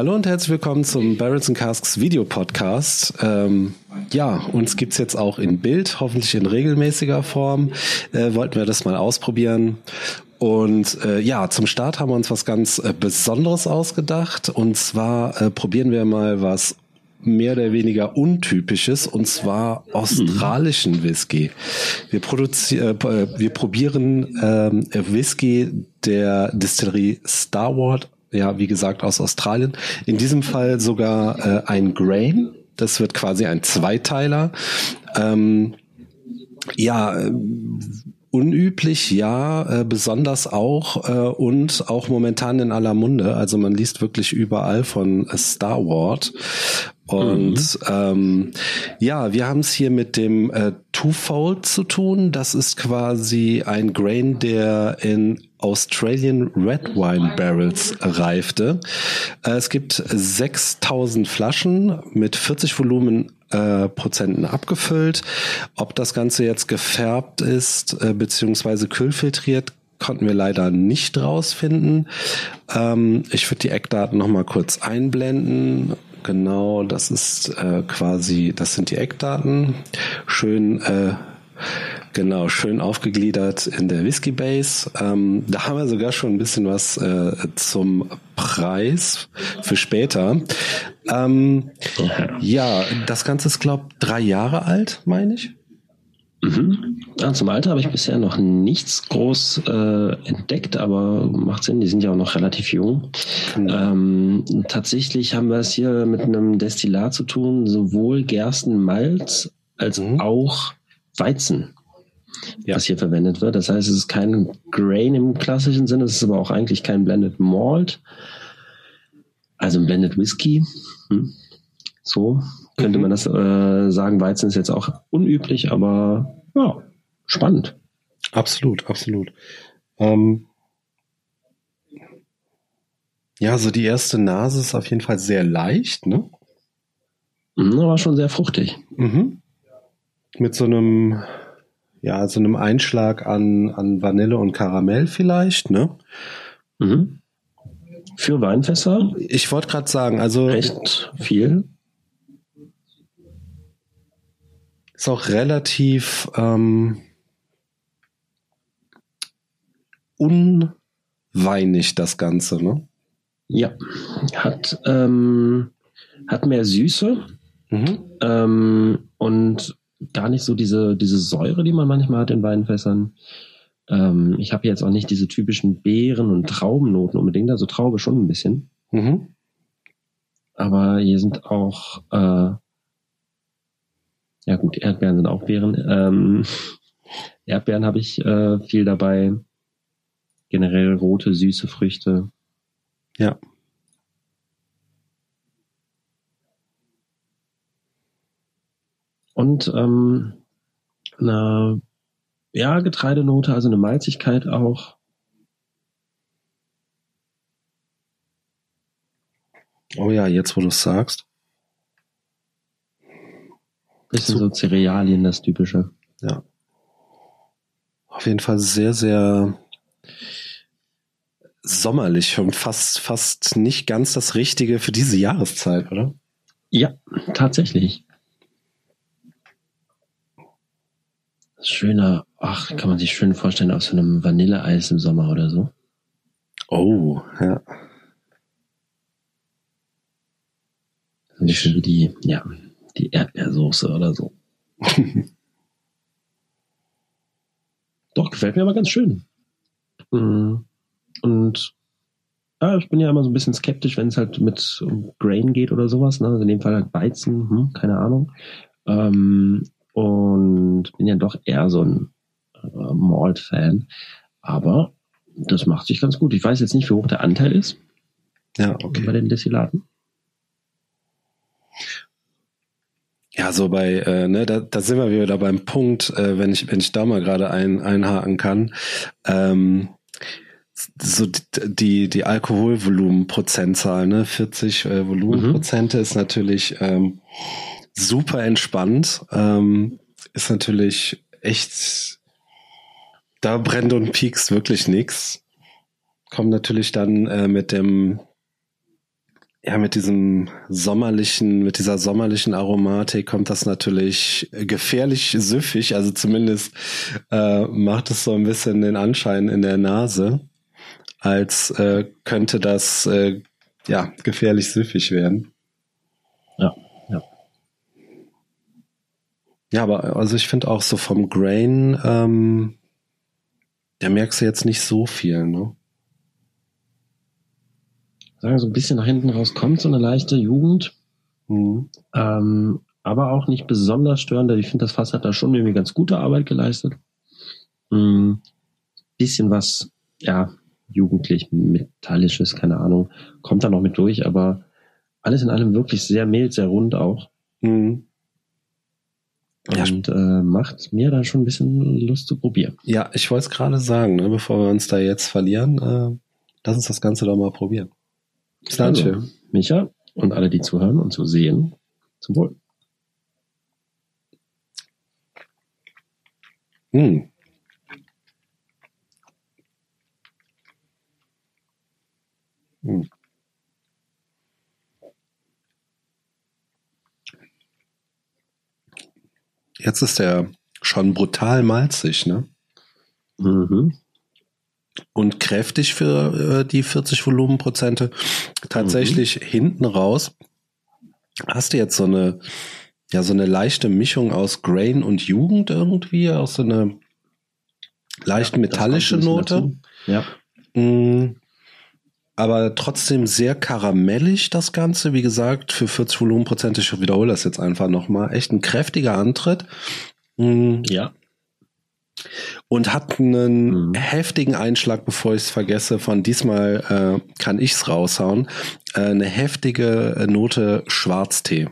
Hallo und herzlich willkommen zum Barrels and Casks Video Podcast. Ähm, ja, uns gibt's jetzt auch in Bild, hoffentlich in regelmäßiger Form. Äh, wollten wir das mal ausprobieren. Und äh, ja, zum Start haben wir uns was ganz äh, Besonderes ausgedacht. Und zwar äh, probieren wir mal was mehr oder weniger untypisches und zwar australischen Whisky. Wir produzieren, äh, wir probieren ähm, Whisky der Distillerie Starward ja, wie gesagt, aus Australien. In diesem Fall sogar äh, ein Grain. Das wird quasi ein Zweiteiler. Ähm, ja, äh, unüblich, ja, äh, besonders auch äh, und auch momentan in aller Munde. Also man liest wirklich überall von Star Wars. Und mhm. ähm, ja, wir haben es hier mit dem äh, Twofold zu tun. Das ist quasi ein Grain, der in Australian Red Wine Barrels reifte. Äh, es gibt 6000 Flaschen mit 40 Volumen äh, Prozenten abgefüllt. Ob das Ganze jetzt gefärbt ist äh, beziehungsweise kühlfiltriert, konnten wir leider nicht rausfinden. Ähm, ich würde die Eckdaten noch mal kurz einblenden. Genau, das ist äh, quasi, das sind die Eckdaten. Schön äh, Genau, schön aufgegliedert in der Whisky Base. Ähm, da haben wir sogar schon ein bisschen was äh, zum Preis für später. Ähm, ja, das Ganze ist, glaube drei Jahre alt, meine ich. Mhm. Ja, zum Alter habe ich bisher noch nichts groß äh, entdeckt, aber macht Sinn, die sind ja auch noch relativ jung. Mhm. Ähm, tatsächlich haben wir es hier mit einem Destillat zu tun, sowohl Gerstenmalz als mhm. auch Weizen ja. was hier verwendet wird. Das heißt, es ist kein Grain im klassischen Sinne, es ist aber auch eigentlich kein Blended Malt. Also ein Blended Whisky. Hm. So könnte mhm. man das äh, sagen. Weizen ist jetzt auch unüblich, aber ja, spannend. Absolut, absolut. Ähm ja, so die erste Nase ist auf jeden Fall sehr leicht, ne? Mhm, aber schon sehr fruchtig. Mhm. Mit so einem ja, so einem Einschlag an, an Vanille und Karamell vielleicht, ne? Mhm. Für Weinfässer? Ich wollte gerade sagen, also. Recht viel. Ist auch relativ ähm, unweinig, das Ganze, ne? Ja. Hat, ähm, hat mehr Süße. Mhm. Ähm, und gar nicht so diese, diese Säure, die man manchmal hat in Weinfässern. Ähm, ich habe jetzt auch nicht diese typischen Beeren- und Traubennoten unbedingt, also Traube schon ein bisschen. Mhm. Aber hier sind auch, äh, ja gut, Erdbeeren sind auch Beeren. Ähm, Erdbeeren habe ich äh, viel dabei. Generell rote, süße Früchte. Ja. Und ähm, eine ja, Getreidenote, also eine Malzigkeit auch. Oh ja, jetzt wo du es sagst. Bisschen so Cerealien, das typische. Ja. Auf jeden Fall sehr, sehr sommerlich und fast, fast nicht ganz das Richtige für diese Jahreszeit, oder? Ja, tatsächlich. Schöner, ach, kann man sich schön vorstellen, auf so einem Vanilleeis im Sommer oder so. Oh, ja. Nicht schön wie die, ja, die Erdbeersoße oder so. Doch, gefällt mir aber ganz schön. Mm. Und ja, ich bin ja immer so ein bisschen skeptisch, wenn es halt mit Grain geht oder sowas. Ne? Also in dem Fall halt Weizen, hm, keine Ahnung. Ähm, und bin ja doch eher so ein äh, Malt-Fan. Aber das macht sich ganz gut. Ich weiß jetzt nicht, wie hoch der Anteil ist. Ja, okay. Bei den Destillaten. Ja, so bei, äh, ne, da, da sind wir wieder beim Punkt, äh, wenn ich, wenn ich da mal gerade ein, einhaken kann. Ähm, so die, die Alkoholvolumenprozentzahl, ne, 40 äh, Volumenprozente mhm. ist natürlich ähm, super entspannt. Ähm, ist natürlich echt, da brennt und piekst wirklich nichts. Kommt natürlich dann äh, mit dem ja, mit diesem sommerlichen, mit dieser sommerlichen Aromatik kommt das natürlich gefährlich süffig. Also zumindest äh, macht es so ein bisschen den Anschein in der Nase, als äh, könnte das äh, ja gefährlich süffig werden. Ja, ja. Aber also ich finde auch so vom Grain, ähm, da merkst du jetzt nicht so viel, ne? sagen so ein bisschen nach hinten raus kommt so eine leichte Jugend. Mhm. Ähm, aber auch nicht besonders störend. Ich finde, das Fass hat da schon irgendwie ganz gute Arbeit geleistet. Mhm. Bisschen was, ja, jugendlich, metallisches, keine Ahnung, kommt da noch mit durch, aber alles in allem wirklich sehr mild, sehr rund auch. Mhm. Und ja. äh, macht mir da schon ein bisschen Lust zu probieren. Ja, ich wollte es gerade sagen, ne, bevor wir uns da jetzt verlieren, äh, lass uns das Ganze doch mal probieren. Danke. Also, Micha und alle, die zuhören und zu sehen, zum Wohl. Hm. Hm. Jetzt ist der schon brutal malzig, ne? Mhm und kräftig für äh, die 40 Volumenprozente. Tatsächlich mhm. hinten raus hast du jetzt so eine, ja, so eine leichte Mischung aus Grain und Jugend irgendwie, auch so eine leicht ja, metallische Note. Ja. Mhm. Aber trotzdem sehr karamellig das Ganze. Wie gesagt, für 40 Volumenprozente, ich wiederhole das jetzt einfach nochmal, echt ein kräftiger Antritt. Mhm. Ja und hat einen mhm. heftigen Einschlag, bevor ich es vergesse, von diesmal äh, kann ich's raushauen, äh, eine heftige Note Schwarztee.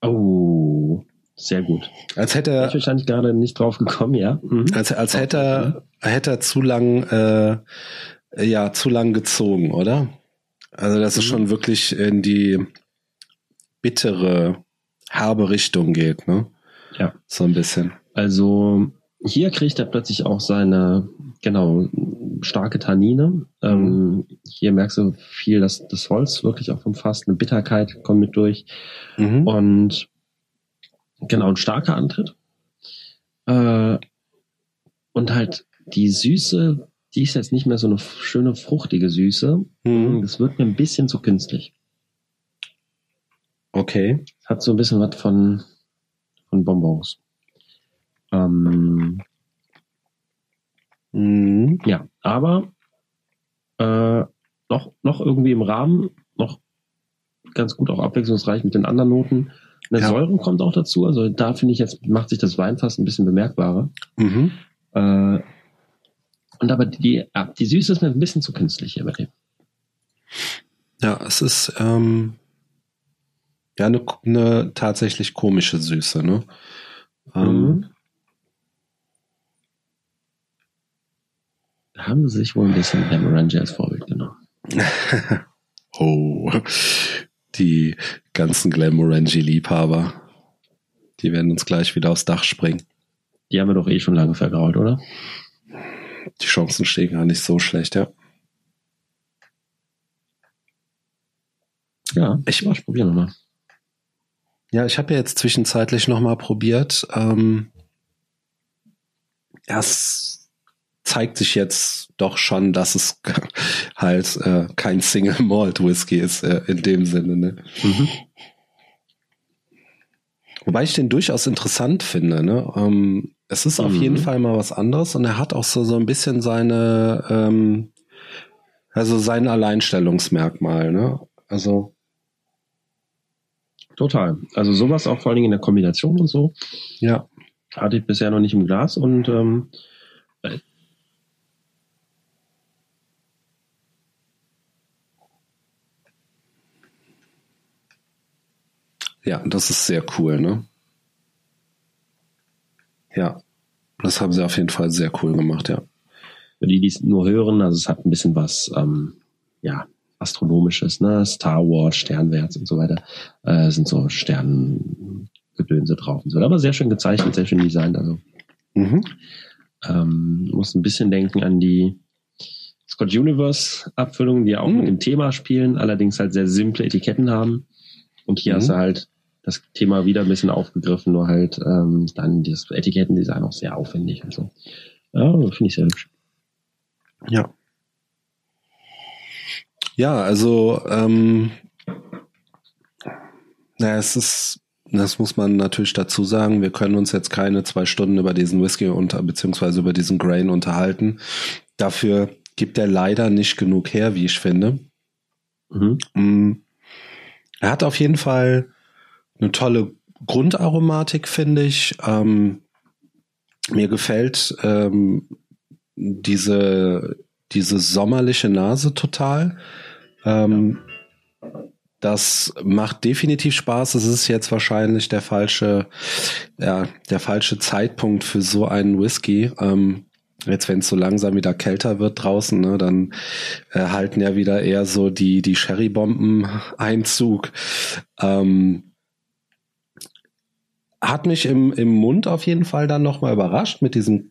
Oh, sehr gut. Als hätte er. Ich wahrscheinlich gerade nicht drauf gekommen, ja. Mhm. Als, als hätte er, hätte er zu lang, äh, ja, zu lang gezogen, oder? Also, dass mhm. es schon wirklich in die bittere, herbe Richtung geht, ne? Ja. So ein bisschen. Also, hier kriegt er plötzlich auch seine, genau, starke Tannine. Ähm, mhm. hier merkst du viel, dass das Holz wirklich auch vom Fass, eine Bitterkeit kommt mit durch. Mhm. Und genau, ein starker Antritt. Äh, und halt die Süße, die ist jetzt nicht mehr so eine schöne, fruchtige Süße. Mhm. Das wird mir ein bisschen zu künstlich. Okay. Hat so ein bisschen was von, von Bonbons. Ähm, mhm. Ja, aber äh, noch, noch irgendwie im Rahmen, noch ganz gut auch abwechslungsreich mit den anderen Noten. Eine ja. Säure kommt auch dazu, also da finde ich jetzt, macht sich das Wein fast ein bisschen bemerkbarer. Mhm. Äh, und aber die, die Süße ist mir ein bisschen zu künstlich hier bei dem. Ja, es ist ähm, ja eine, eine tatsächlich komische Süße, ne? Ähm, mhm. haben sie sich wohl ein bisschen Glamorangey als Vorbild genommen. oh, die ganzen Glamorangey-Liebhaber. Die werden uns gleich wieder aufs Dach springen. Die haben wir doch eh schon lange vergrault, oder? Die Chancen stehen gar nicht so schlecht, ja. Ja, ich, ich probiere nochmal. Ja, ich habe ja jetzt zwischenzeitlich nochmal probiert. Ähm, erst zeigt sich jetzt doch schon, dass es halt äh, kein Single Malt Whisky ist äh, in dem Sinne. Ne? Mhm. Wobei ich den durchaus interessant finde. Ne? Ähm, es ist auf mhm. jeden Fall mal was anderes und er hat auch so, so ein bisschen seine, ähm, also sein Alleinstellungsmerkmal. Ne? Also Total. Also sowas auch vor allen Dingen in der Kombination und so. Ja. Hatte ich bisher noch nicht im Glas und ähm, Ja, das ist sehr cool, ne? Ja, das haben sie auf jeden Fall sehr cool gemacht, ja. Für die, die es nur hören, also es hat ein bisschen was, ähm, ja, astronomisches, ne? Star Wars, Sternwärts und so weiter, äh, sind so Sterngedönse drauf und so. Aber sehr schön gezeichnet, sehr schön designt, also. Mhm. Ähm, muss ein bisschen denken an die Scott Universe Abfüllungen, die auch mhm. mit dem Thema spielen, allerdings halt sehr simple Etiketten haben. Und hier mhm. hast du halt das Thema wieder ein bisschen aufgegriffen, nur halt ähm, dann das Etikettendesign auch sehr aufwendig und so. Ja, finde ich sehr hübsch. Ja. Ja, also ähm, na, es ist, das muss man natürlich dazu sagen, wir können uns jetzt keine zwei Stunden über diesen Whisky unter, beziehungsweise über diesen Grain unterhalten. Dafür gibt er leider nicht genug her, wie ich finde. Mhm. Mm. Er hat auf jeden Fall eine tolle Grundaromatik, finde ich. Ähm, mir gefällt ähm, diese, diese sommerliche Nase total. Ähm, das macht definitiv Spaß. Es ist jetzt wahrscheinlich der falsche, ja, der falsche Zeitpunkt für so einen Whisky. Ähm, jetzt, wenn es so langsam wieder kälter wird draußen, ne, dann äh, halten ja wieder eher so die, die Sherry-Bomben Einzug. Ähm, hat mich im, im Mund auf jeden Fall dann nochmal überrascht mit diesem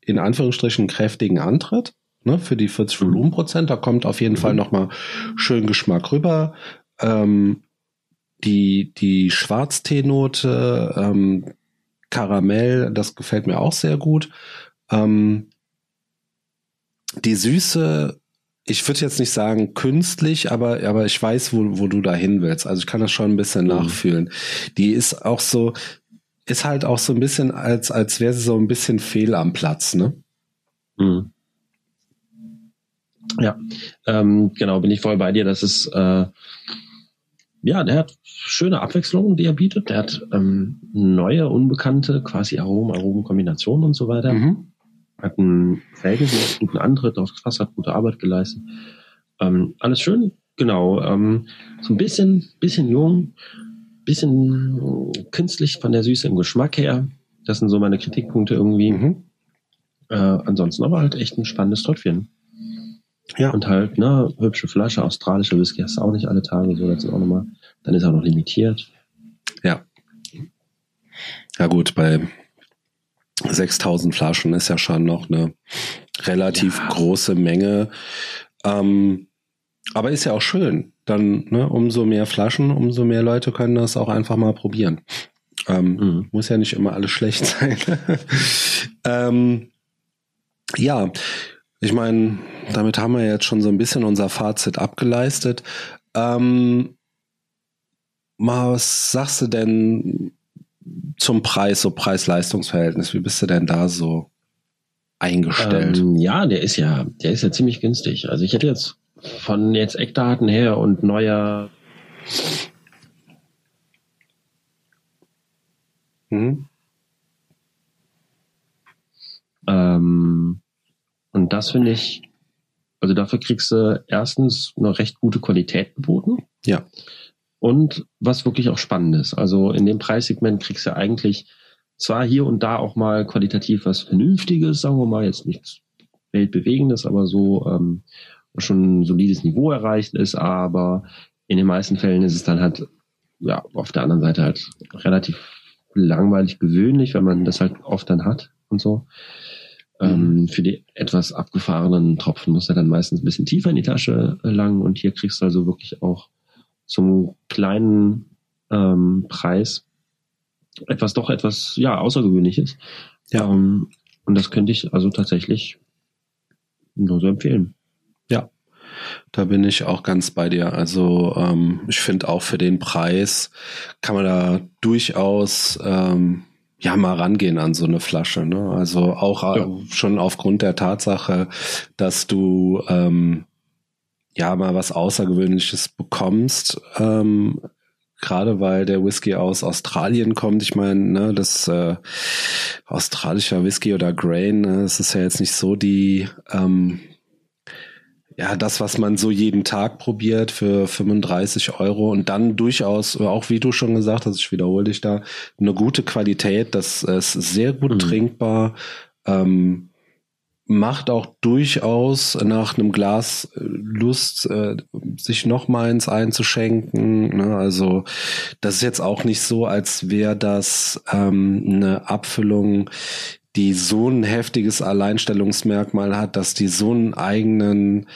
in Anführungsstrichen kräftigen Antritt ne, für die 40 mhm. Volumenprozent. Da kommt auf jeden mhm. Fall nochmal schön Geschmack rüber. Ähm, die, die Schwarzteenote, ähm, Karamell, das gefällt mir auch sehr gut. Ähm, die Süße, ich würde jetzt nicht sagen künstlich, aber, aber ich weiß, wo, wo du da hin willst. Also ich kann das schon ein bisschen mhm. nachfühlen. Die ist auch so, ist halt auch so ein bisschen, als, als wäre sie so ein bisschen fehl am Platz, ne? Mhm. Ja, ähm, genau, bin ich voll bei dir. Das ist, äh, ja, der hat schöne Abwechslungen, die er bietet. Der hat ähm, neue, unbekannte, quasi Aromen, Aromenkombinationen und so weiter. Mhm. Hat einen verhältnismäßig guten Antritt aufs Fass, hat gute Arbeit geleistet. Ähm, alles schön, genau. Ähm, so ein bisschen, bisschen jung, bisschen künstlich von der Süße im Geschmack her. Das sind so meine Kritikpunkte irgendwie. Mhm. Äh, ansonsten aber halt echt ein spannendes Tröpfchen. Ja. Und halt, ne, hübsche Flasche, australische Whisky hast du auch nicht alle Tage, so, das ist auch nochmal, dann ist er auch noch limitiert. Ja. Ja gut, bei 6000 Flaschen ist ja schon noch eine relativ ja. große Menge. Ähm, aber ist ja auch schön. Dann, ne, umso mehr Flaschen, umso mehr Leute können das auch einfach mal probieren. Ähm, mhm. Muss ja nicht immer alles schlecht sein. ähm, ja, ich meine, damit haben wir jetzt schon so ein bisschen unser Fazit abgeleistet. Ähm, mal, was sagst du denn zum Preis, so Preis-Leistungs-Verhältnis? Wie bist du denn da so eingestellt? Ähm, ja, der ist ja, der ist ja ziemlich günstig. Also ich hätte jetzt von jetzt Eckdaten her und neuer mhm. ähm, und das finde ich, also dafür kriegst du erstens eine recht gute Qualität geboten. Ja. Und was wirklich auch spannend ist. Also in dem Preissegment kriegst du eigentlich zwar hier und da auch mal qualitativ was Vernünftiges, sagen wir mal, jetzt nichts Weltbewegendes, aber so ähm, schon ein solides Niveau erreicht ist, aber in den meisten Fällen ist es dann halt, ja, auf der anderen Seite halt relativ langweilig gewöhnlich, wenn man das halt oft dann hat und so. Ähm, mhm. für die etwas abgefahrenen Tropfen muss er dann meistens ein bisschen tiefer in die Tasche langen und hier kriegst du also wirklich auch zum kleinen ähm, Preis etwas doch etwas ja außergewöhnliches. Ja. Ähm, und das könnte ich also tatsächlich nur so empfehlen. Ja, da bin ich auch ganz bei dir. Also ähm, ich finde auch für den Preis kann man da durchaus ähm, ja mal rangehen an so eine Flasche. Ne? Also auch ja. Äh, schon aufgrund der Tatsache, dass du ähm, ja mal was Außergewöhnliches bekommst. Ähm, Gerade weil der Whisky aus Australien kommt. Ich meine, ne, das äh, australischer Whisky oder Grain, ne, das ist ja jetzt nicht so die ähm, ja, das, was man so jeden Tag probiert für 35 Euro und dann durchaus, auch wie du schon gesagt hast, ich wiederhole dich da, eine gute Qualität, das ist sehr gut mhm. trinkbar, ähm, macht auch durchaus nach einem Glas äh, Lust, äh, sich noch mal eins einzuschenken. Ne? Also das ist jetzt auch nicht so, als wäre das ähm, eine Abfüllung, die so ein heftiges Alleinstellungsmerkmal hat, dass die so einen eigenen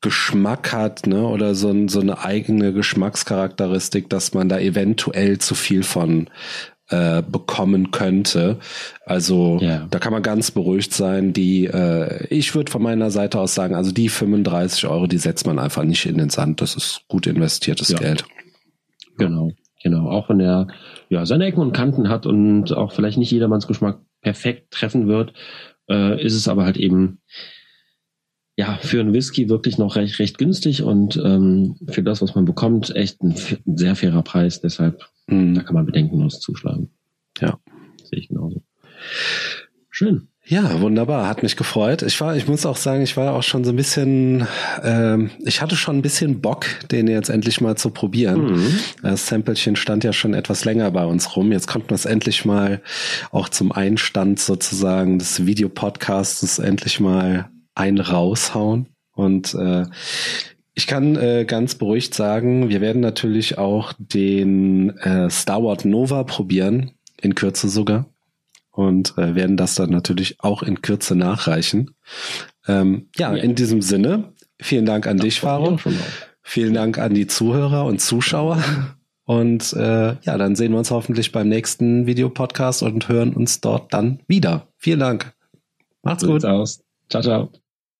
Geschmack hat, ne, oder so, so eine eigene Geschmackscharakteristik, dass man da eventuell zu viel von äh, bekommen könnte. Also ja. da kann man ganz beruhigt sein. Die, äh, ich würde von meiner Seite aus sagen, also die 35 Euro, die setzt man einfach nicht in den Sand. Das ist gut investiertes ja. Geld. Genau, genau. Auch wenn er ja seine Ecken und Kanten hat und auch vielleicht nicht jedermanns Geschmack perfekt treffen wird, äh, ist es aber halt eben ja, für einen Whisky wirklich noch recht, recht günstig und ähm, für das, was man bekommt, echt ein, ein sehr fairer Preis. Deshalb, mhm. da kann man bedenkenlos zuschlagen. Ja. Sehe ich genauso. Schön. Ja, wunderbar, hat mich gefreut. Ich war, ich muss auch sagen, ich war auch schon so ein bisschen, ähm, ich hatte schon ein bisschen Bock, den jetzt endlich mal zu probieren. Mhm. Das Samplechen stand ja schon etwas länger bei uns rum. Jetzt wir es endlich mal auch zum Einstand sozusagen des Videopodcasts endlich mal ein raushauen. Und äh, ich kann äh, ganz beruhigt sagen, wir werden natürlich auch den äh, Star Wars Nova probieren, in Kürze sogar. Und äh, werden das dann natürlich auch in Kürze nachreichen. Ähm, ja, ja, in diesem Sinne, vielen Dank an das dich, Faro. Vielen Dank an die Zuhörer und Zuschauer. Und äh, ja, dann sehen wir uns hoffentlich beim nächsten Videopodcast und hören uns dort dann wieder. Vielen Dank. Macht's gut. Aus. Ciao, ciao.